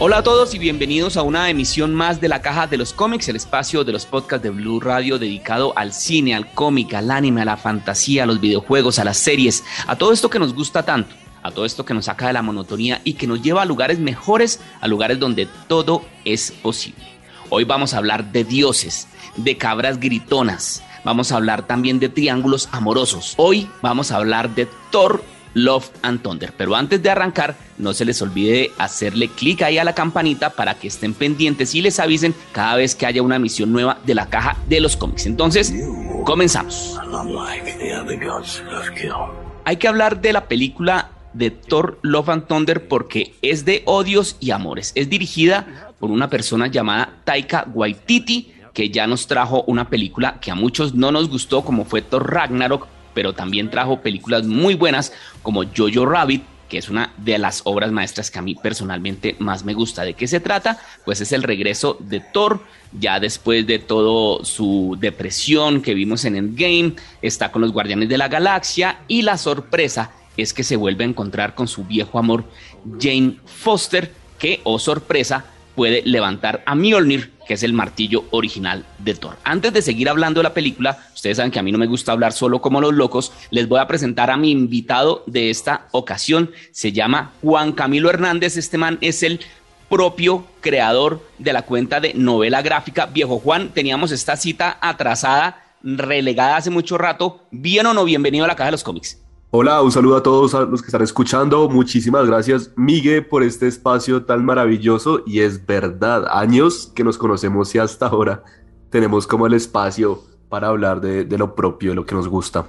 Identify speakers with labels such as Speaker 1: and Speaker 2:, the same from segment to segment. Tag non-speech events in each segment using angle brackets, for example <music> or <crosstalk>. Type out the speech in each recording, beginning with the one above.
Speaker 1: Hola a todos y bienvenidos a una emisión más de la Caja de los Cómics, el espacio de los podcasts de Blue Radio dedicado al cine, al cómic, al anime, a la fantasía, a los videojuegos, a las series, a todo esto que nos gusta tanto, a todo esto que nos saca de la monotonía y que nos lleva a lugares mejores, a lugares donde todo es posible. Hoy vamos a hablar de dioses, de cabras gritonas, vamos a hablar también de triángulos amorosos. Hoy vamos a hablar de Thor Love and Thunder. Pero antes de arrancar, no se les olvide hacerle clic ahí a la campanita para que estén pendientes y les avisen cada vez que haya una emisión nueva de la caja de los cómics. Entonces, comenzamos. Hay que hablar de la película de Thor Love and Thunder porque es de odios y amores. Es dirigida por una persona llamada Taika Waititi que ya nos trajo una película que a muchos no nos gustó como fue Thor Ragnarok, pero también trajo películas muy buenas como Jojo Rabbit, que es una de las obras maestras que a mí personalmente más me gusta. ¿De qué se trata? Pues es el regreso de Thor, ya después de todo su depresión que vimos en Endgame, está con los Guardianes de la Galaxia y la sorpresa es que se vuelve a encontrar con su viejo amor Jane Foster, que, oh sorpresa, puede levantar a Mjolnir, que es el martillo original de Thor. Antes de seguir hablando de la película, ustedes saben que a mí no me gusta hablar solo como los locos, les voy a presentar a mi invitado de esta ocasión. Se llama Juan Camilo Hernández, este man es el propio creador de la cuenta de novela gráfica. Viejo Juan, teníamos esta cita atrasada, relegada hace mucho rato. ¿Bien o no? Bienvenido a la Caja de los Cómics.
Speaker 2: Hola, un saludo a todos los que están escuchando. Muchísimas gracias, Miguel, por este espacio tan maravilloso. Y es verdad, años que nos conocemos y hasta ahora tenemos como el espacio para hablar de, lo propio, de lo que nos gusta.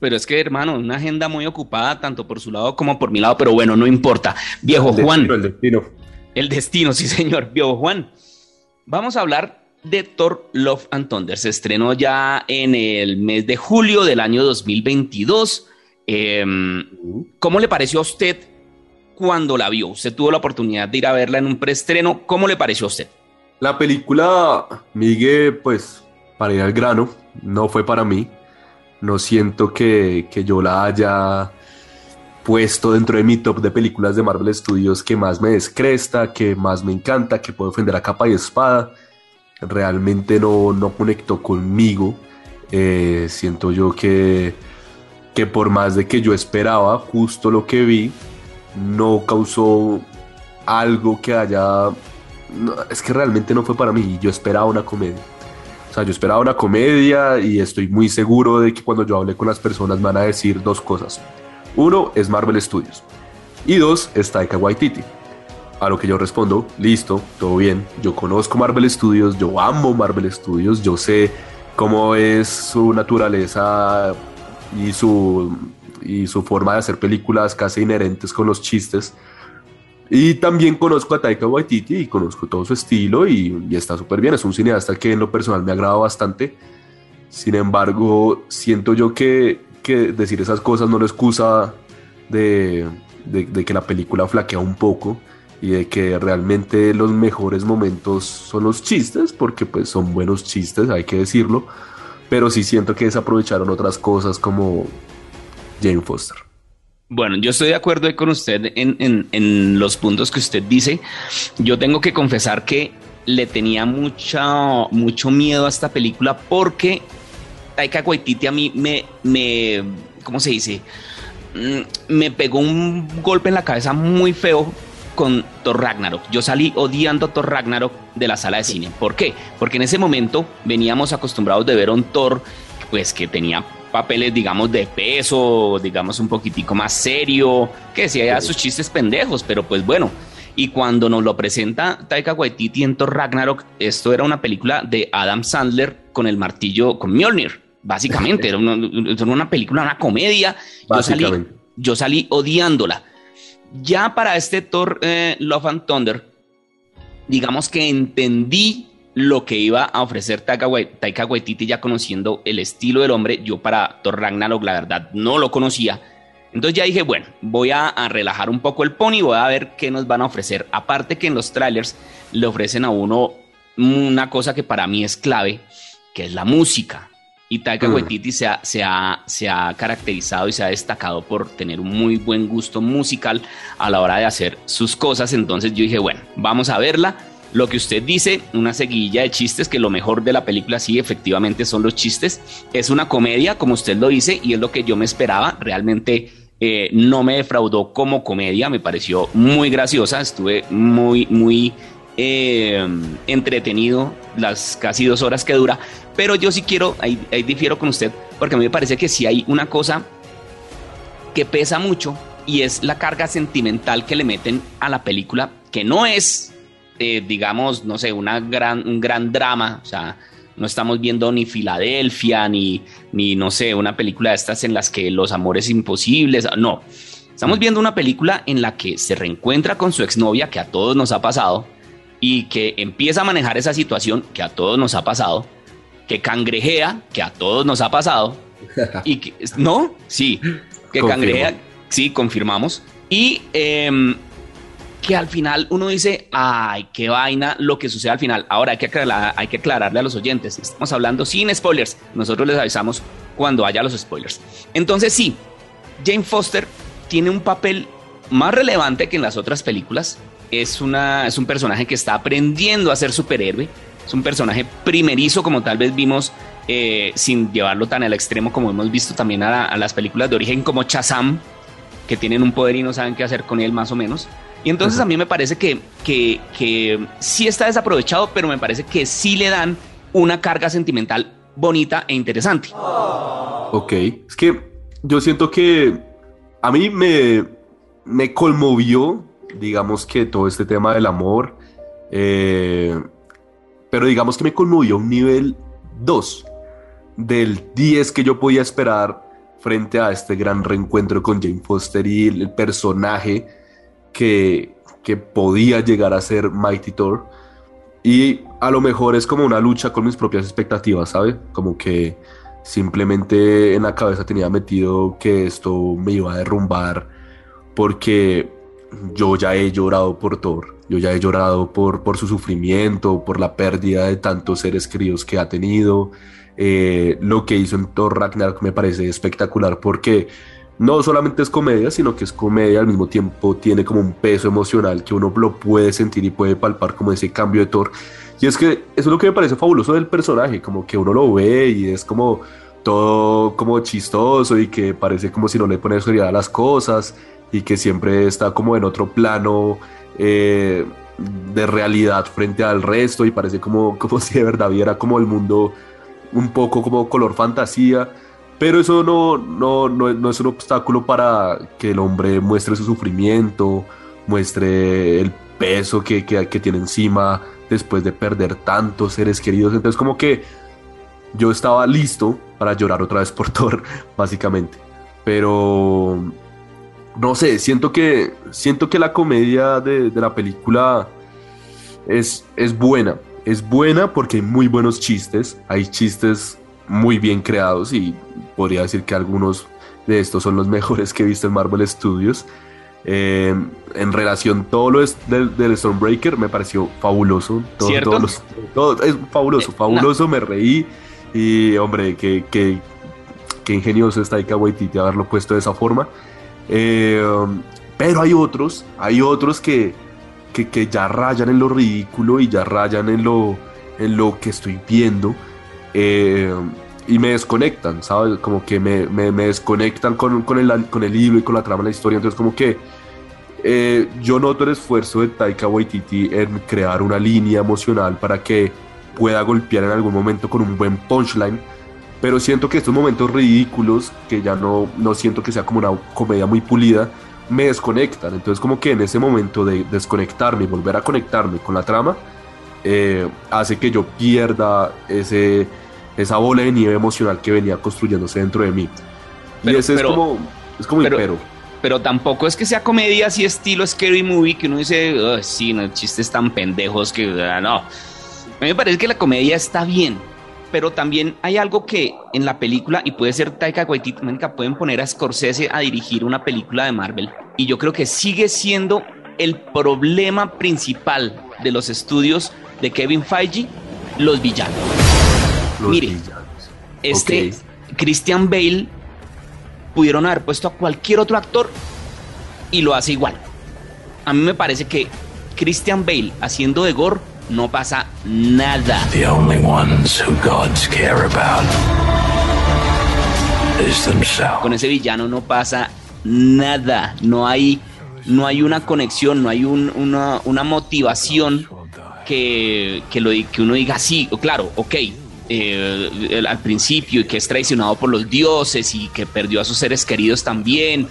Speaker 1: Pero es que, hermano, una agenda muy ocupada, tanto por su lado como por mi lado, pero bueno, no importa. Viejo Juan.
Speaker 2: el destino.
Speaker 1: El destino, sí, señor. Viejo Juan. Vamos a hablar de Thor Love and Thunder. Se estrenó ya en el mes de julio del año 2022 Em, ¿Cómo le pareció a usted cuando la vio? Usted tuvo la oportunidad de ir a verla en un preestreno. ¿Cómo le pareció a usted?
Speaker 2: La película, Miguel, pues, para ir al grano, no fue para mí. No siento que, que yo la haya puesto dentro de mi top de películas de Marvel Studios que más me descresta, que más me encanta, que puedo defender a capa y espada. Realmente no, no conectó conmigo. Eh, siento yo que que por más de que yo esperaba justo lo que vi, no causó algo que haya... es que realmente no fue para mí, yo esperaba una comedia. O sea, yo esperaba una comedia y estoy muy seguro de que cuando yo hable con las personas van a decir dos cosas. Uno es Marvel Studios y dos es Taika Waititi. A lo que yo respondo, listo, todo bien, yo conozco Marvel Studios, yo amo Marvel Studios, yo sé cómo es su naturaleza y su, y su forma de hacer películas casi inherentes con los chistes. Y también conozco a Taika Waititi y conozco todo su estilo y, está súper bien. Es un cineasta que en lo personal me agrada bastante. Sin embargo, siento yo que, que decir esas cosas no lo excusa de, de, de, que la película flaquea un poco y de que realmente los mejores momentos son los chistes, porque pues son buenos chistes, hay que decirlo pero sí siento que desaprovecharon otras cosas como Jane Foster.
Speaker 1: Bueno, yo estoy de acuerdo con usted en, los puntos que usted dice. Yo tengo que confesar que le tenía mucha, mucho miedo a esta película porque Taika Waititi a mí me, me, ¿cómo se dice? Mm, me pegó un golpe en la cabeza muy feo con Thor Ragnarok. Yo salí odiando a Thor Ragnarok de la sala de cine. ¿Por qué? Porque en ese momento veníamos acostumbrados de ver a un Thor pues que tenía papeles, digamos, de peso, digamos, un poquitico más serio, que decía sus chistes pendejos, pero pues bueno. Y cuando nos lo presenta Taika Waititi en Thor Ragnarok, esto era una película de Adam Sandler con el martillo, con Mjolnir, básicamente. <laughs> era, una, película, una comedia. Yo salí, yo salí odiándola. Ya para este Thor eh, Love and Thunder, digamos que entendí lo que iba a ofrecer Taika, Waititi ya conociendo el estilo del hombre. Yo para Thor Ragnarok la verdad no lo conocía. Entonces ya dije, bueno, voy a, relajar un poco el pony, voy a ver qué nos van a ofrecer. Aparte que en los trailers le ofrecen a uno una cosa que para mí es clave, que es la música. Y Taika
Speaker 2: Mm.
Speaker 1: Waititi se ha, se, ha, se ha caracterizado y se ha destacado por tener un muy buen gusto musical a la hora de hacer sus cosas. Entonces yo dije, bueno, vamos a verla. Lo que usted dice, una seguidilla de chistes, que lo mejor de la película sí, efectivamente son los chistes. Es una comedia, como usted lo dice, y es lo que yo me esperaba. Realmente eh, no me defraudó como comedia, me pareció muy graciosa, estuve muy, muy eh, entretenido las casi dos horas que dura, pero yo sí quiero, ahí, difiero con usted, porque a mí me parece que sí hay una cosa que pesa mucho y es la carga sentimental que le meten a la película, que no es, eh, digamos, no sé, una gran, un gran drama, o sea, no estamos viendo ni Filadelfia, ni, ni, no sé, una película de estas en las que los amores imposibles, no. Estamos viendo una película en la que se reencuentra con su exnovia, que a todos nos ha pasado, y que empieza a manejar esa situación, que a todos nos ha pasado, que cangrejea, que a todos nos ha pasado, y que, <laughs> no, sí, que
Speaker 2: Confirmo.
Speaker 1: cangrejea, sí, confirmamos, y em, que al final uno dice, ay, qué vaina lo que sucede al final. Ahora hay que, aclarar, hay que aclararle a los oyentes, estamos hablando sin spoilers, nosotros les avisamos cuando haya los spoilers. Entonces sí, Jane Foster tiene un papel más relevante que en las otras películas. Es, una, es un personaje que está aprendiendo a ser superhéroe. Es un personaje primerizo, como tal vez vimos, eh, sin llevarlo tan al extremo como hemos visto también a, la- a las películas de origen como Shazam, que tienen un poder y no saben qué hacer con él más o menos. Y entonces a mí me parece que, que, que sí está desaprovechado, pero me parece que sí le dan una carga sentimental bonita e interesante.
Speaker 2: Ok, es que yo siento que a mí me, me conmovió, digamos que todo este tema del amor, eh, pero digamos que me conmovió un nivel 2 del 10 que yo podía esperar frente a este gran reencuentro con Jane Foster y el, personaje que, que podía llegar a ser Mighty Thor. Y a lo mejor es como una lucha con mis propias expectativas, ¿sabe? Como que simplemente en la cabeza tenía metido que esto me iba a derrumbar porque yo ya he llorado por Thor, yo ya he llorado por, por su sufrimiento, por la pérdida de tantos seres queridos que ha tenido. Eh, lo que hizo en Thor Ragnarok me parece espectacular porque no solamente es comedia, sino que es comedia al mismo tiempo tiene como un peso emocional que uno lo puede sentir y puede palpar como ese cambio de Thor. Y es que eso es lo que me parece fabuloso del personaje, como que uno lo ve y es como todo como chistoso y que parece como si no le pone seriedad a las cosas y que siempre está como en otro plano eh, de realidad frente al resto y parece como, <laughs> como si de verdad viera como el mundo un poco como color fantasía. Pero eso no, no, no, no es un obstáculo para que el hombre muestre su sufrimiento, muestre el peso que, que, que tiene encima después de perder tantos seres queridos. Entonces como que yo estaba listo para llorar otra vez por Thor, <laughs> básicamente. Pero no sé, siento que, siento que la comedia de, de la película es, es buena. Es buena porque hay muy buenos chistes, hay chistes muy bien creados y podría decir que algunos de estos son los <laughs> mejores que he visto en Marvel Studios. Eh, en relación todo lo es del, del Stormbreaker me pareció fabuloso. Todo,
Speaker 1: ¿Cierto?
Speaker 2: todos los- todo- es fabuloso,
Speaker 1: Eh,
Speaker 2: fabuloso, me reí y hombre, qué, qué, qué ingenioso está Taika Waititi haberlo puesto de esa forma. Eh, pero hay otros, hay otros que, que, que ya rayan en lo ridículo y ya rayan en lo, en lo que estoy viendo. eh, y me desconectan, ¿sabes? Como que me, me- me desconectan con, con, el, con el libro y con la trama de la historia. Entonces, como que eh, yo noto el esfuerzo de Taika Waititi en crear una línea emocional para que pueda golpear en algún momento con un buen punchline. Pero siento que estos momentos ridículos, que ya no, no siento que sea como una comedia muy pulida, me desconectan. Entonces como que en ese momento de desconectarme y volver a conectarme con la trama, eh, hace que yo pierda ese, esa bola de nieve emocional que venía construyéndose dentro de mí.
Speaker 1: Pero-
Speaker 2: y ese
Speaker 1: pero-
Speaker 2: es como, es como
Speaker 1: pero-
Speaker 2: pero.
Speaker 1: pero tampoco es que sea comedia así estilo Scary Movie que uno dice, "Ay, sí, no, chistes tan pendejos que ah, no. A mí me parece que la comedia está bien, pero también hay algo que en la película, y puede ser Taika Waititi, pueden poner a Scorsese a dirigir una película de Marvel, y yo creo que sigue siendo el problema principal de los estudios de Kevin Feige, los villanos.
Speaker 2: Los
Speaker 1: Mire,
Speaker 2: villanos.
Speaker 1: Este Christian Bale pudieron haber puesto a cualquier otro actor y lo hace igual. A mí me parece que Christian Bale haciendo de Gore no pasa nada. The only ones who gods care about is themselves. Con ese villano no pasa nada. No hay, no hay una conexión, no hay una, una, motivación que, que, lo, que uno diga, sí, claro, ok, eh, al principio y que es traicionado por los dioses y que perdió a sus seres queridos también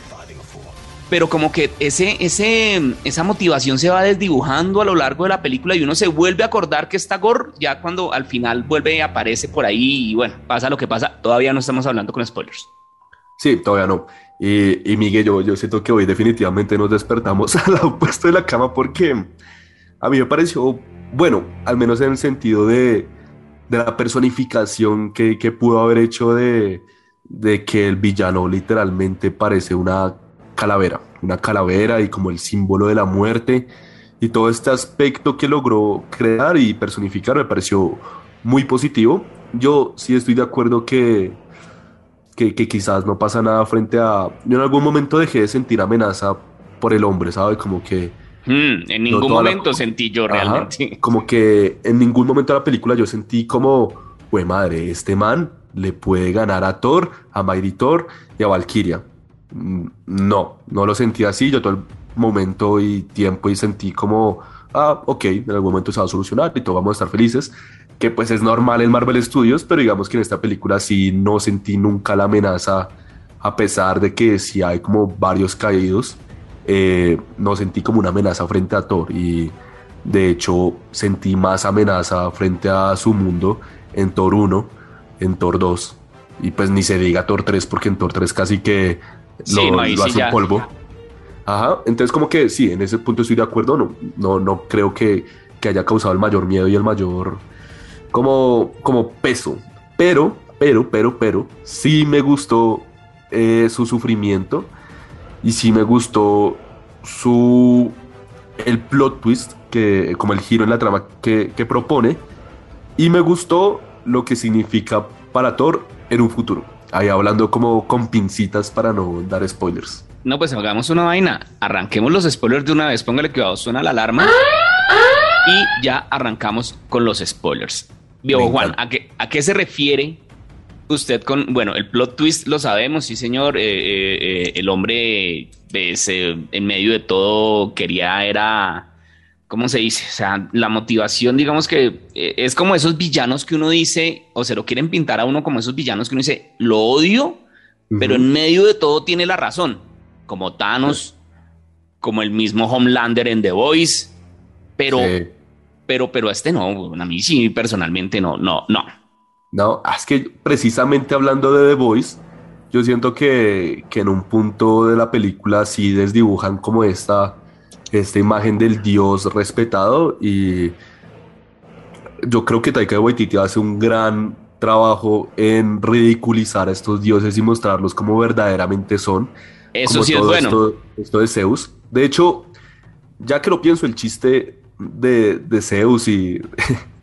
Speaker 1: pero como que ese, ese, esa motivación se va desdibujando a lo largo de la película y uno se vuelve a acordar que está Gore ya cuando al final vuelve y aparece por ahí y bueno, pasa lo que pasa. Todavía no estamos hablando con spoilers.
Speaker 2: Sí, todavía no. Y, y Miguel, yo, yo siento que hoy definitivamente nos despertamos <laughs> al opuesto de la cama porque a mí me pareció, bueno, al menos en el sentido de, de la personificación que, que pudo haber hecho de, de que el villano literalmente parece una calavera, una calavera y como el símbolo de la muerte y todo este aspecto que logró crear y personificar me pareció muy positivo. Yo sí estoy de acuerdo que, que, quizás no pasa nada frente a... Yo en algún momento dejé de sentir amenaza por el hombre, ¿sabe? Como que...
Speaker 1: Hmm, en ningún momento sentí yo realmente. <laughs>
Speaker 2: como que en ningún momento de la película yo sentí como, pues madre, este man le puede ganar a Thor, a Mighty Thor y a Valkyria. Mm, no, no lo sentí así. Yo todo el momento y tiempo y sentí como, ah, ok, en algún momento se va a solucionar y todos vamos a estar felices. Que pues es normal en Marvel Studios, pero digamos que en esta película sí no sentí nunca la amenaza, a pesar de que sí hay como varios caídos. Eh, no sentí como una amenaza frente a Thor y de hecho sentí más amenaza frente a su mundo en Thor 1, en Thor 2 y pues ni se diga Thor 3 porque en Thor 3 casi que lo, hace un polvo. Ajá, entonces como que sí, en ese punto estoy de acuerdo, no, no, no creo que, que haya causado el mayor miedo y el mayor como, como peso, pero, pero, pero, pero, sí me gustó eh, su sufrimiento y sí me gustó su, el plot twist, que, como el giro en la trama que, que propone, y me gustó lo que significa para Thor en un futuro ahí hablando como con pincitas para no dar spoilers.
Speaker 1: No, pues hagamos una vaina. Arranquemos los spoilers de una vez. Póngale cuidado, suena la alarma. Y ya arrancamos con los spoilers. Viejo Juan, ¿a qué, ¿a qué se refiere usted con, bueno, el plot twist lo sabemos, sí señor, eh, eh, eh, el hombre en medio de todo quería, era ¿cómo se dice? O sea, la motivación, digamos que eh, es como esos villanos que uno dice, o se lo quieren pintar a uno como esos villanos que uno dice, lo odio, pero en medio de todo tiene la razón, como Thanos, como el mismo Homelander en The Voice, pero, pero, pero este no, a mí sí, personalmente no, no, no.
Speaker 2: No, es que precisamente hablando de The Voice, yo siento que, que en un punto de la película sí desdibujan como esta esta imagen del dios respetado y yo creo que Taika Waititi hace un gran trabajo en ridiculizar a estos dioses y mostrarlos como verdaderamente son.
Speaker 1: Eso sí es bueno.
Speaker 2: Esto, de Zeus. De hecho, ya que lo pienso, el chiste de, de Zeus y <laughs>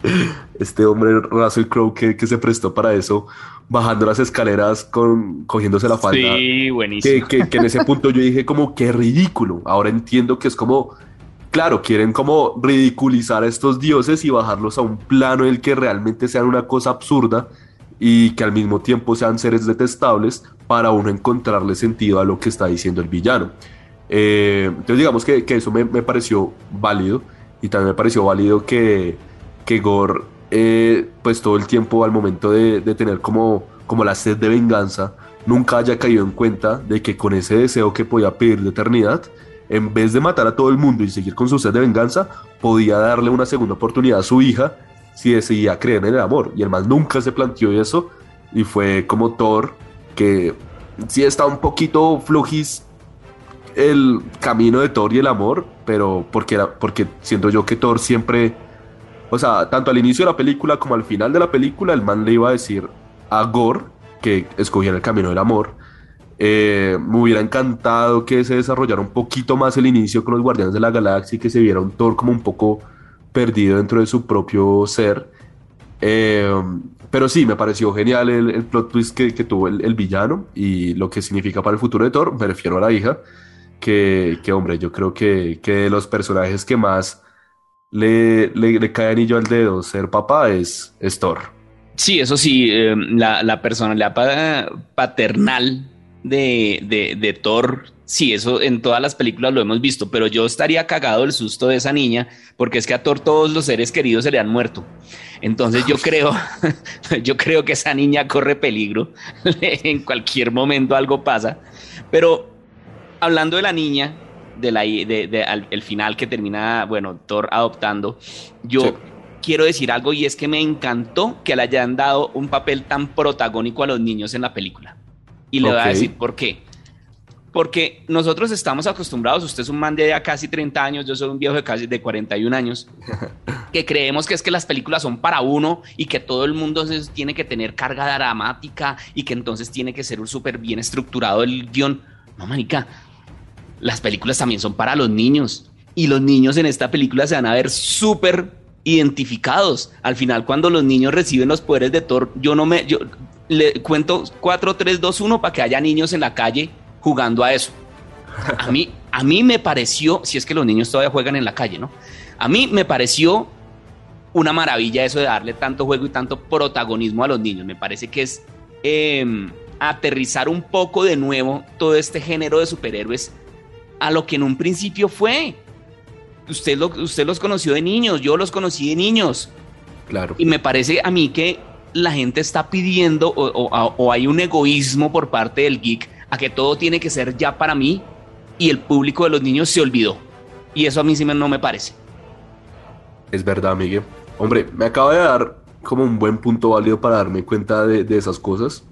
Speaker 2: este hombre Russell Crowe que, que, se prestó para eso, bajando las escaleras con, cogiéndose la falda.
Speaker 1: Sí, buenísimo.
Speaker 2: Que, que, en ese punto yo dije como, qué ridículo. Ahora entiendo que es como, claro, quieren como ridiculizar a estos dioses y bajarlos a un plano en el que realmente sean una cosa absurda y que al mismo tiempo sean seres detestables para uno encontrarle sentido a lo que está diciendo el villano. Eh, entonces digamos que, que eso me, me, pareció válido y también me pareció válido que, que Gore eh, pues todo el tiempo al momento de, tener como, como la sed de venganza, nunca haya caído en cuenta de que con ese deseo que podía pedir de eternidad, en vez de matar a todo el mundo y seguir con su sed de venganza, podía darle una segunda oportunidad a su hija si decidía creer en el amor. Y el man nunca se planteó eso y fue como Thor, que sí está un poquito flojis el camino de Thor y el amor, pero porque, era, porque siento yo que Thor siempre o sea, tanto al inicio de la película como al final de la película, el man le iba a decir a Gore que escogiera el camino del amor. Eh, me hubiera encantado que se desarrollara un poquito más el inicio con los Guardianes de la Galaxia y que se viera un Thor como un poco perdido dentro de su propio ser. Eh, pero sí, me pareció genial el, el plot twist que, que tuvo el, el, villano y lo que significa para el futuro de Thor. Me refiero a la hija, que, que hombre, yo creo que, que de los personajes que más le, le, le cae anillo al dedo ser papá es, es Thor.
Speaker 1: Sí, eso sí, eh, la, la, personalidad paternal de, de, de Thor sí, eso en todas las películas lo hemos visto, pero yo estaría cagado el susto de esa niña, porque es que a Thor todos los seres queridos se le han muerto. Entonces yo creo, <laughs> yo creo que esa niña corre peligro. <laughs> en cualquier momento algo pasa. Pero hablando de la niña, de la, de, de, al, el final que termina, bueno, Thor adoptando, yo sí. quiero decir algo y es que me encantó que le hayan dado un papel tan protagónico a los niños en la película. Y le okay. voy a decir por qué porque nosotros estamos acostumbrados, usted es un man de ya casi 30 años, yo soy un viejo de casi de 41 años, <laughs> que creemos que es que las películas son para uno y que todo el mundo tiene que tener carga dramática y que entonces tiene que ser súper bien estructurado el guion. No, manica, las películas también son para los niños y los niños en esta película se van a ver súper identificados. Al final, cuando los niños reciben los poderes de Thor, yo no me... Yo, le cuento 4, 3, 2, 1 para que haya niños en la calle jugando a eso. A mí, a mí me pareció, si es que los niños todavía juegan en la calle, ¿no? A mí me pareció una maravilla eso de darle tanto juego y tanto protagonismo a los niños. Me parece que es eh, aterrizar un poco de nuevo todo este género de superhéroes a lo que en un principio fue. Usted, lo, usted los conoció de niños, yo los conocí de niños.
Speaker 2: Claro.
Speaker 1: Y me parece a mí que la gente está pidiendo o, o, o hay un egoísmo por parte del geek a que todo tiene que ser ya para mí y el público de los niños se olvidó. Y eso a mí sí no me parece.
Speaker 2: Es verdad, Miguel. Hombre, me acaba de dar como un buen punto válido para darme cuenta de, de esas cosas.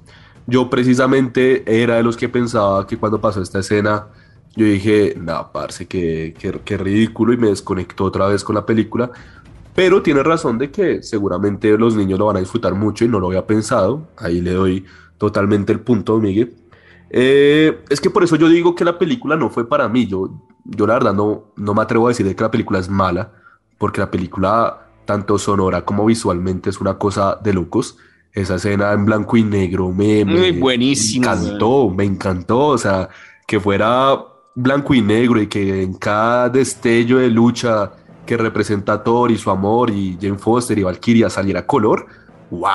Speaker 2: Yo precisamente era de los que pensaba que cuando pasó esta escena, yo dije, no, parce, qué, qué, qué ridículo y me desconectó otra vez con la película. Pero tiene razón de que seguramente los niños lo van a disfrutar mucho y no lo había pensado. Ahí le doy totalmente el punto, Miguel. Eh, es que por eso yo digo que la película no fue para mí. Yo, yo la verdad no, no me atrevo a decir que la película es mala, porque la película, tanto sonora como visualmente, es una cosa de locos. Esa escena en blanco y negro me,
Speaker 1: me, buenísimo,
Speaker 2: me encantó, man. me encantó. O sea, que fuera blanco y negro y que en cada destello de lucha que representa a Thor y su amor y Jane Foster y Valkyria saliera color, ¡wow!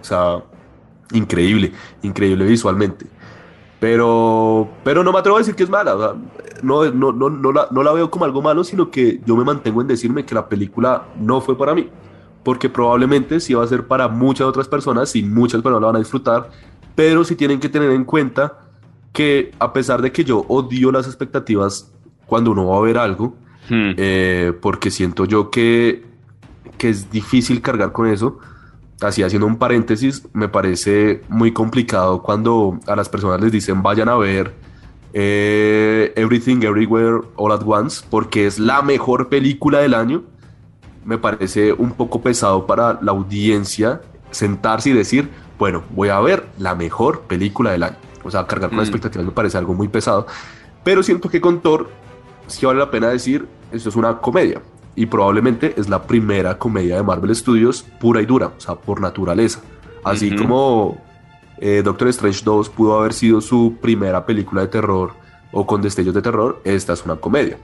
Speaker 2: O sea, increíble, increíble visualmente. Pero, pero no me atrevo a decir que es mala. No, no, no, no, la, no la veo como algo malo, sino que yo me mantengo en decirme que la película no fue para mí. Porque probablemente sí va a ser para muchas otras personas y muchas personas la van a disfrutar. Pero sí tienen que tener en cuenta que a pesar de que yo odio las expectativas cuando uno va a ver algo, hmm. eh, porque siento yo que, que es difícil cargar con eso así haciendo un paréntesis, me parece muy complicado cuando a las personas les dicen vayan a ver eh, Everything Everywhere All at Once porque es la mejor película del año. Me parece un poco pesado para la audiencia sentarse y decir, bueno, voy a ver la mejor película del año. O sea, cargar con mm. expectativas me parece algo muy pesado. Pero siento que con Thor sí vale la pena decir, esto es una comedia y probablemente es la primera comedia de Marvel Studios pura y dura, o sea, por naturaleza. Así uh -huh. como eh, Doctor Strange 2 pudo haber sido su primera película de terror o con destellos de terror, esta es una comedia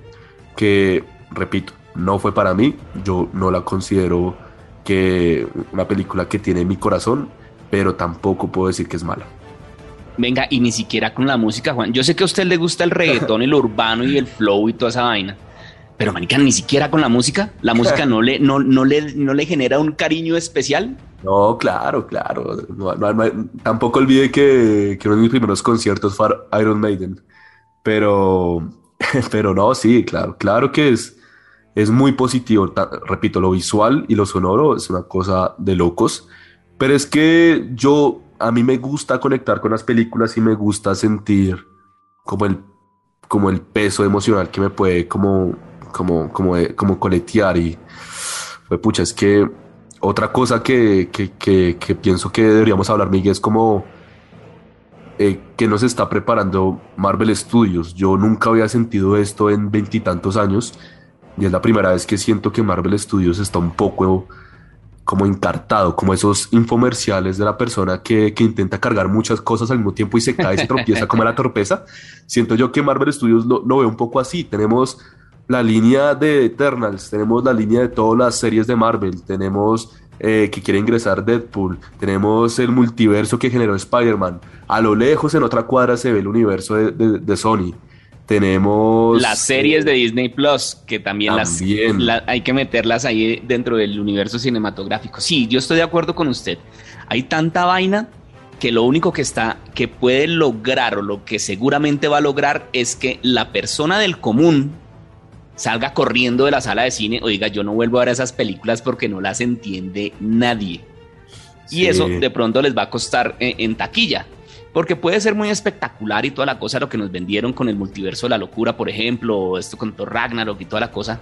Speaker 2: que, repito, no fue para mí, yo no la considero que una película que tiene mi corazón, pero tampoco puedo decir que es mala.
Speaker 1: Venga, y ni siquiera con la música, Juan. Yo sé que a usted le gusta el reggaetón, el urbano y el flow y toda esa vaina pero manica, ni siquiera con la música, la música no le, no, no le, no le genera un cariño especial.
Speaker 2: No, claro, claro. Tampoco olvide que, que, uno de mis primeros conciertos fue Iron Maiden. Pero, <laughs> pero no, sí, claro, claro que es, es muy positivo. Repito, lo visual y lo sonoro es una cosa de locos. Pero es que yo, a mí me gusta conectar con las películas y me gusta sentir como el, como el peso emocional que me puede como como, como, como coletear y pues pucha, es que otra cosa que, que, que, que pienso que deberíamos hablar, Miguel, es como eh, que nos está preparando Marvel Studios. Yo nunca había sentido esto en veintitantos años y es la primera vez que siento que Marvel Studios está un poco como encartado, como esos infomerciales de la persona que, que, intenta cargar muchas cosas al mismo tiempo y se cae se tropieza como la torpeza. Siento yo que Marvel Studios lo, lo ve un poco así. Tenemos la línea de Eternals, tenemos la línea de todas las series de Marvel, tenemos eh, que quiere ingresar Deadpool, tenemos el multiverso que generó Spider-Man. A lo lejos, en otra cuadra, se ve el universo de, de, Sony. Tenemos.
Speaker 1: Las series de Disney Plus, que también, Las, hay que meterlas ahí dentro del universo cinematográfico. Sí, yo estoy de acuerdo con usted. Hay tanta vaina que lo único que está, que puede lograr o lo que seguramente va a lograr es que la persona del común salga corriendo de la sala de cine o diga yo no vuelvo a ver esas películas porque no las entiende nadie. Y eso de pronto les va a costar eh, en, taquilla. Porque puede ser muy espectacular y toda la cosa, lo que nos vendieron con el multiverso de la locura, por ejemplo, o esto con Thor Ragnarok y toda la cosa.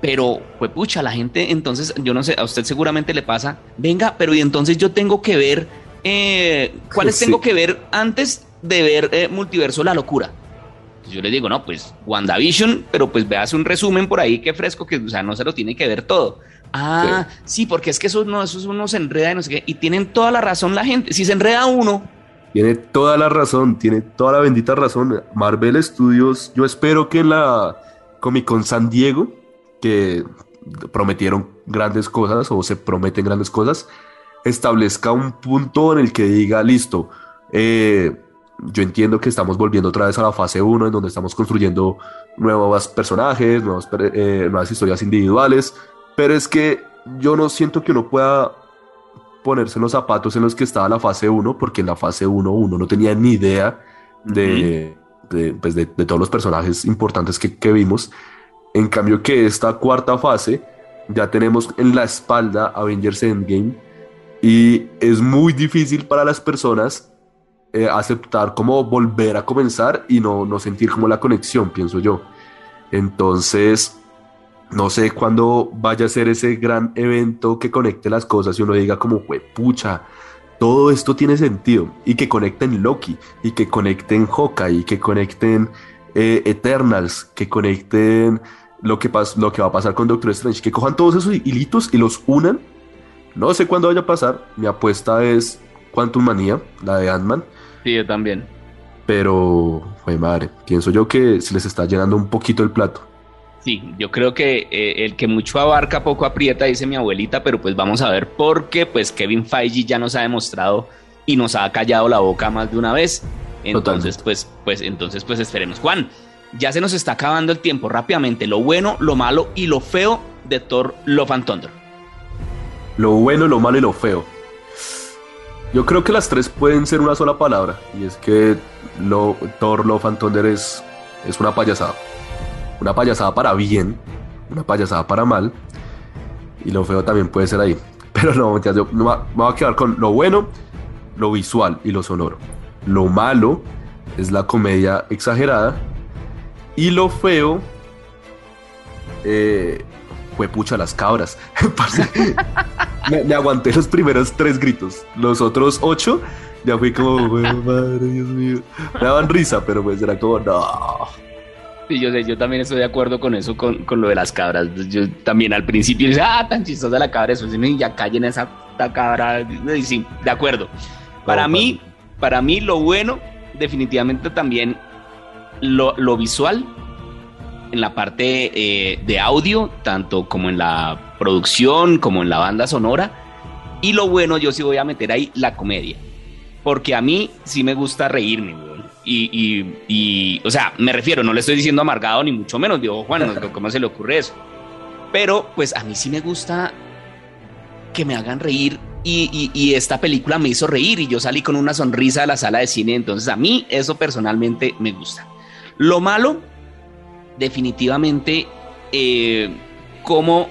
Speaker 1: Pero, pues pucha, la gente, entonces, yo no sé, a usted seguramente le pasa, venga, pero y entonces yo tengo que ver, eh, ¿cuáles tengo que ver antes de ver eh, Multiverso la locura? yo les digo, no, pues WandaVision, pero pues veas un resumen por ahí que fresco, que o sea, no se lo tiene que ver todo. Ah, sí, porque es que eso, no, eso uno se enreda y no sé qué. Y tienen toda la razón la gente. Si se enreda uno.
Speaker 2: Tiene toda la razón, tiene toda la bendita razón. Marvel Studios, yo espero que la Comic Con San Diego, que prometieron grandes cosas o se prometen grandes cosas, establezca un punto en el que diga, listo, eh, yo entiendo que estamos volviendo otra vez a la fase 1, en donde estamos construyendo nuevos personajes, eh, nuevas historias individuales, pero es que yo no siento que uno pueda ponerse los zapatos en los que estaba la fase 1, porque en la fase 1 uno no tenía ni idea de, pues de, todos los personajes importantes que, que vimos. En cambio que esta cuarta fase ya tenemos en la espalda Avengers Endgame y es muy difícil para las personas eh, aceptar como volver a comenzar y no, no sentir como la conexión, pienso yo. Entonces, no sé cuándo vaya a ser ese gran evento que conecte las cosas y uno diga como, pucha, todo esto tiene sentido y que conecten Loki y que conecten Hawkeye y que conecten eh, Eternals, que conecten lo que, lo que va a pasar con Doctor Strange, que cojan todos esos hilitos y los unan. No sé cuándo vaya a pasar, mi apuesta es Quantum Manía, la de Ant-Man,
Speaker 1: Sí, yo también.
Speaker 2: Pero, fue madre, pienso yo que se les está llenando un poquito el plato.
Speaker 1: Sí, yo creo que eh, el que mucho abarca poco aprieta, dice mi abuelita, pero pues vamos a ver por qué, pues Kevin Feige ya nos ha demostrado y nos ha callado la boca más de una vez. Entonces, pues, pues, entonces, pues esperemos. Juan, ya se nos está acabando el tiempo rápidamente. Lo bueno, lo malo y lo feo de Thor Love and Thunder.
Speaker 2: Lo bueno, lo malo y lo feo. Yo creo que las tres pueden ser una sola palabra, y es que lo, Thor Love and Thunder es, es una payasada. Una payasada para bien, una payasada para mal, y lo feo también puede ser ahí. <laughs> Pero no, yo me voy a quedar con lo bueno, lo visual y lo sonoro. Lo malo es la comedia exagerada, y lo feo eh, fue pucha las cabras. <laughs> me, aguanté los primeros tres gritos. Los otros ocho ya fui como, madre, Dios mío. Me daban risa, pero pues era como, no.
Speaker 1: Sí, yo sé, yo también estoy de acuerdo con eso, con, con lo de las cabras. Yo también al principio decía, ah, tan chistosa la cabra, eso sí, ya callen esa cabra. Y sí, de acuerdo. Para mí, para mí lo bueno, definitivamente también lo, lo visual en la parte eh, de audio, tanto como en la producción, como en la banda sonora. Y lo bueno, yo sí voy a meter ahí la comedia. Porque a mí sí me gusta reírme, Y, y, o sea, me refiero, no le estoy diciendo amargado ni mucho menos, digo, Juan, <laughs> ¿cómo se le ocurre eso? Pero pues a mí sí me gusta que me hagan reír y, y, esta película me hizo reír y yo salí con una sonrisa de la sala de cine, entonces a mí eso personalmente me gusta. Lo malo, definitivamente eh, cómo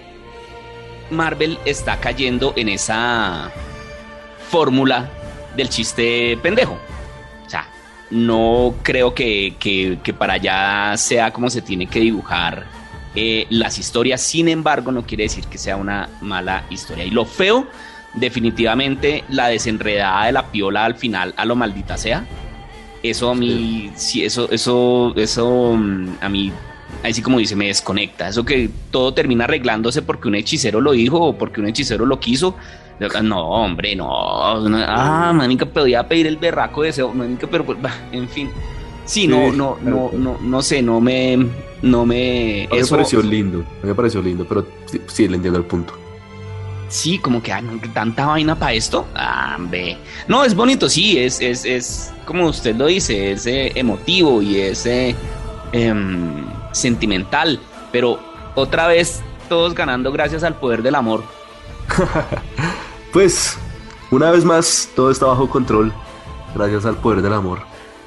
Speaker 1: Marvel está cayendo en esa fórmula del chiste pendejo. No creo que, para allá sea como se tiene que dibujar eh, las historias. Sin embargo, no quiere decir que sea una mala historia. Y lo feo, definitivamente, la desenredada de la piola al final, a lo maldita sea. Eso a mí, sí, eso, eso, eso mm, a mí ahí sí como dice, me desconecta. Eso que todo termina arreglándose porque un hechicero lo dijo o porque un hechicero lo quiso. No, hombre, no. Ah, manica, podía pedir el berraco deseo. Manica, pero pues, en fin. Sí, no, no, no, no, no sé, no me, no me.
Speaker 2: me pareció lindo, me pareció lindo, pero sí, le entiendo el punto.
Speaker 1: Sí, como que tanta vaina para esto. Ah, No, es bonito, sí, es, es, es como usted lo dice, es eh, emotivo y es eh, em, sentimental, pero otra vez todos ganando gracias al poder del amor. <laughs>
Speaker 2: pues, una vez más, todo está bajo control gracias al poder del amor.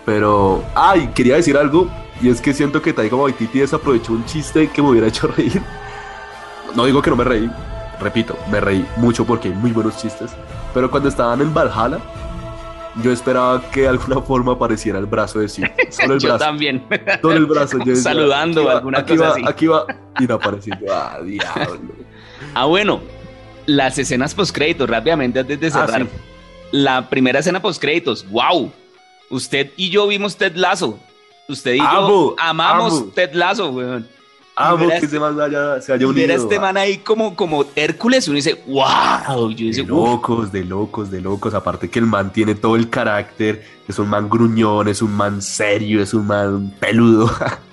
Speaker 2: Pero, ay, quería decir algo, y es que siento que Taika Waititi desaprovechó un chiste que me hubiera hecho <laughs> reír. No digo que no me reí, repito, me reí mucho porque hay muy buenos chistes. Pero cuando estaban en Valhalla, yo esperaba que de alguna forma apareciera el brazo de Sif. <laughs>
Speaker 1: Solo el yo también.
Speaker 2: Todo el brazo.
Speaker 1: Saludando alguna
Speaker 2: aquí
Speaker 1: cosa
Speaker 2: va,
Speaker 1: así.
Speaker 2: Aquí va y no apareció. Ah, diablo. <laughs>
Speaker 1: ah, bueno. Las escenas post créditos, rápidamente antes de ah, cerrar. La primera escena post créditos, wow. Usted y yo vimos Ted Lazo. Usted y yo amamos Ted Lazo, weón.
Speaker 2: Amo que ese man haya, se haya unido.
Speaker 1: este man ahí como, como Hércules, uno dice, wow. Yo
Speaker 2: de locos, de locos, de locos. Aparte que el man tiene todo el carácter. Es un man gruñón, es un man serio, es un man peludo.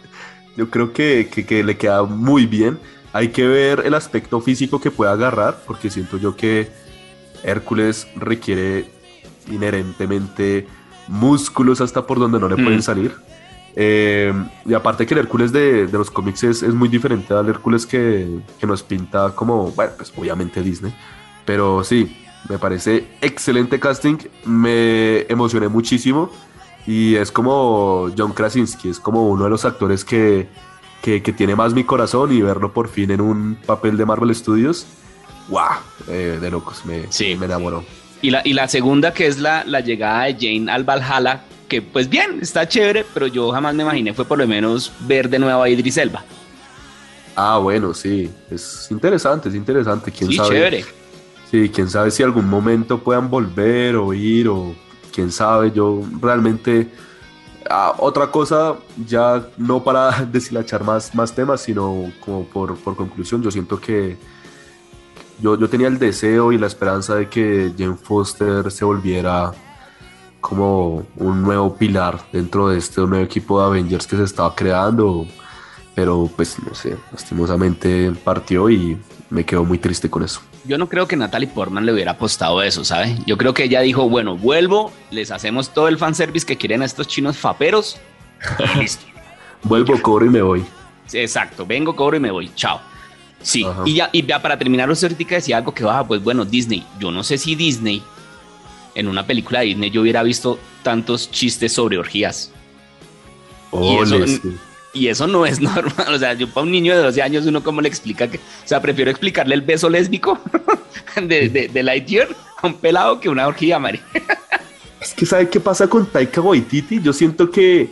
Speaker 2: <laughs> Yo creo que, que, le queda muy bien. Hay que ver el aspecto físico que puede agarrar, porque siento yo que Hércules requiere inherentemente músculos hasta por donde no le pueden mm. salir. Eh, y aparte que el Hércules de, de los cómics es, es, muy diferente al Hércules que, que, nos pinta como, bueno, pues obviamente Disney. Pero sí, me parece excelente casting, me emocioné muchísimo y es como John Krasinski, es como uno de los actores que, que, que tiene más mi corazón y verlo por fin en un papel de Marvel Studios, wow, eh, de locos, me, sí. me enamoró.
Speaker 1: Y la, y la segunda que es la, la llegada de Jane al Valhalla, que pues bien, está chévere, pero yo jamás me imaginé fue por lo menos ver de nuevo a Idris Elba.
Speaker 2: Ah, bueno, sí, es interesante, es interesante, quién
Speaker 1: sí,
Speaker 2: sabe.
Speaker 1: chévere.
Speaker 2: Sí, quién sabe si algún momento puedan volver o ir o quién sabe, yo realmente... Ah, otra cosa, ya no para <laughs> deshilachar más, más temas, sino como por, por conclusión, yo siento que yo, yo tenía el deseo y la esperanza de que Jane Foster se volviera como un nuevo pilar dentro de este nuevo equipo de Avengers que se estaba creando, pero pues no sé, lastimosamente partió y me quedo muy triste con eso.
Speaker 1: Yo no creo que Natalie Portman le hubiera apostado eso, ¿sabe? Yo creo que ella dijo, bueno, vuelvo, les hacemos todo el fanservice que quieren a estos chinos faperos y <laughs> listo.
Speaker 2: vuelvo, cobro y me voy.
Speaker 1: exacto, vengo, cobro y me voy, chao. Sí, y ya, y ya para terminar, usted ahorita decía algo que ah, pues bueno, Disney, yo no sé si Disney en una película de Disney yo hubiera visto tantos chistes sobre orgías. y, eso, no es <laughs> normal. O sea, yo para un niño de 12 años, uno como le explica que. O sea, prefiero explicarle el beso lésbico <laughs> de, de, de Lightyear a un pelado que una orgía, Mari. <laughs>
Speaker 2: es que, ¿sabe qué pasa con Taika Waititi? Yo siento que.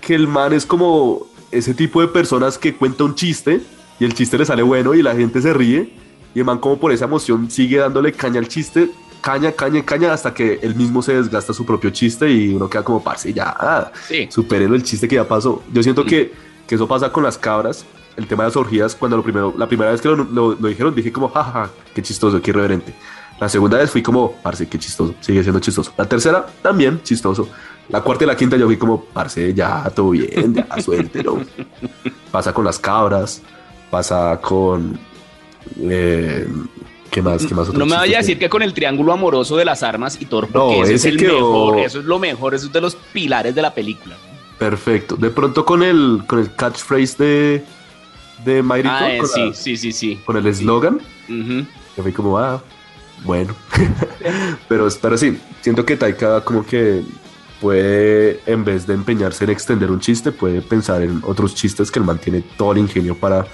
Speaker 2: Que el man es como ese tipo de personas que cuenta un chiste y el chiste le sale bueno y la gente se ríe. Y el man, como por esa emoción, sigue dándole caña al chiste caña, caña, caña hasta que él mismo se desgasta su propio chiste y uno queda como, parce, ya, ah, sí. el chiste que ya pasó. Yo siento mm. que, que, eso pasa con las cabras, el tema de las orgías, cuando lo primero, la primera vez que lo, lo, dijeron dije como, jaja, qué chistoso, qué irreverente. La segunda vez fui como, parce, qué chistoso, sigue siendo chistoso. La tercera, también chistoso. La cuarta y la quinta yo fui como, parce, ya, todo bien, ya, <laughs> suéltelo. pasa con las cabras, pasa con... Eh, ¿Qué más? ¿Qué más
Speaker 1: no me vaya a decir que con el triángulo amoroso de las armas y Thor, porque ese es el mejor, eso es lo mejor, eso es de los pilares de la película.
Speaker 2: Perfecto. De pronto con el, con el catchphrase de, de Mighty
Speaker 1: ah, eh, sí, sí, sí, sí.
Speaker 2: Con el eslogan. Yo fui como, ah, bueno. <laughs> pero, pero sí, siento que Taika como que puede, en vez de empeñarse en extender un chiste, puede pensar en otros chistes que él mantiene todo el ingenio para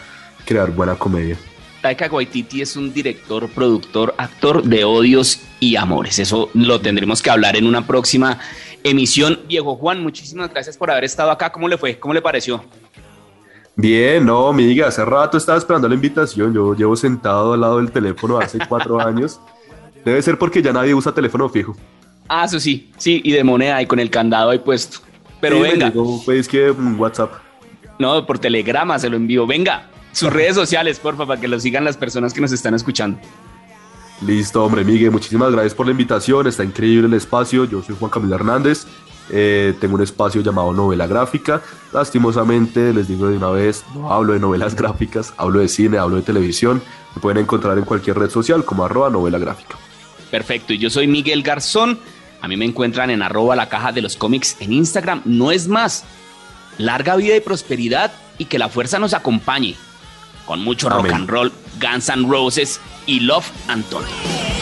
Speaker 2: crear buena comedia.
Speaker 1: Taika Waititi es un director, productor, actor de odios y amores. Eso lo tendremos que hablar en una próxima emisión. Viejo Juan, muchísimas gracias por haber estado acá. ¿Cómo le fue? ¿Cómo le pareció?
Speaker 2: Bien, no, Miguel, hace rato estaba esperando la invitación. Yo llevo sentado al lado del teléfono hace cuatro <laughs> años. Debe ser porque ya nadie usa teléfono fijo.
Speaker 1: Ah, eso sí, sí, y de moneda y con el candado ahí puesto. Pero venga.
Speaker 2: pues que WhatsApp.
Speaker 1: No, por telegrama se lo envío. Venga, sus redes sociales, por favor, para que lo sigan las personas que nos están escuchando.
Speaker 2: Listo, hombre, Miguel, muchísimas gracias por la invitación, está increíble el espacio, yo soy Juan Camilo Hernández, eh, tengo un espacio llamado Novela Gráfica, lastimosamente les digo de una vez, no hablo de novelas <laughs> gráficas, hablo de cine, hablo de televisión, me pueden encontrar en cualquier red social como arroba novela gráfica.
Speaker 1: Perfecto, y yo soy Miguel Garzón, a mí me encuentran en arroba la caja de los cómics en Instagram, no es más, larga vida y prosperidad y que la fuerza nos acompañe con mucho rock and roll, Guns N' Roses y Love Antonio.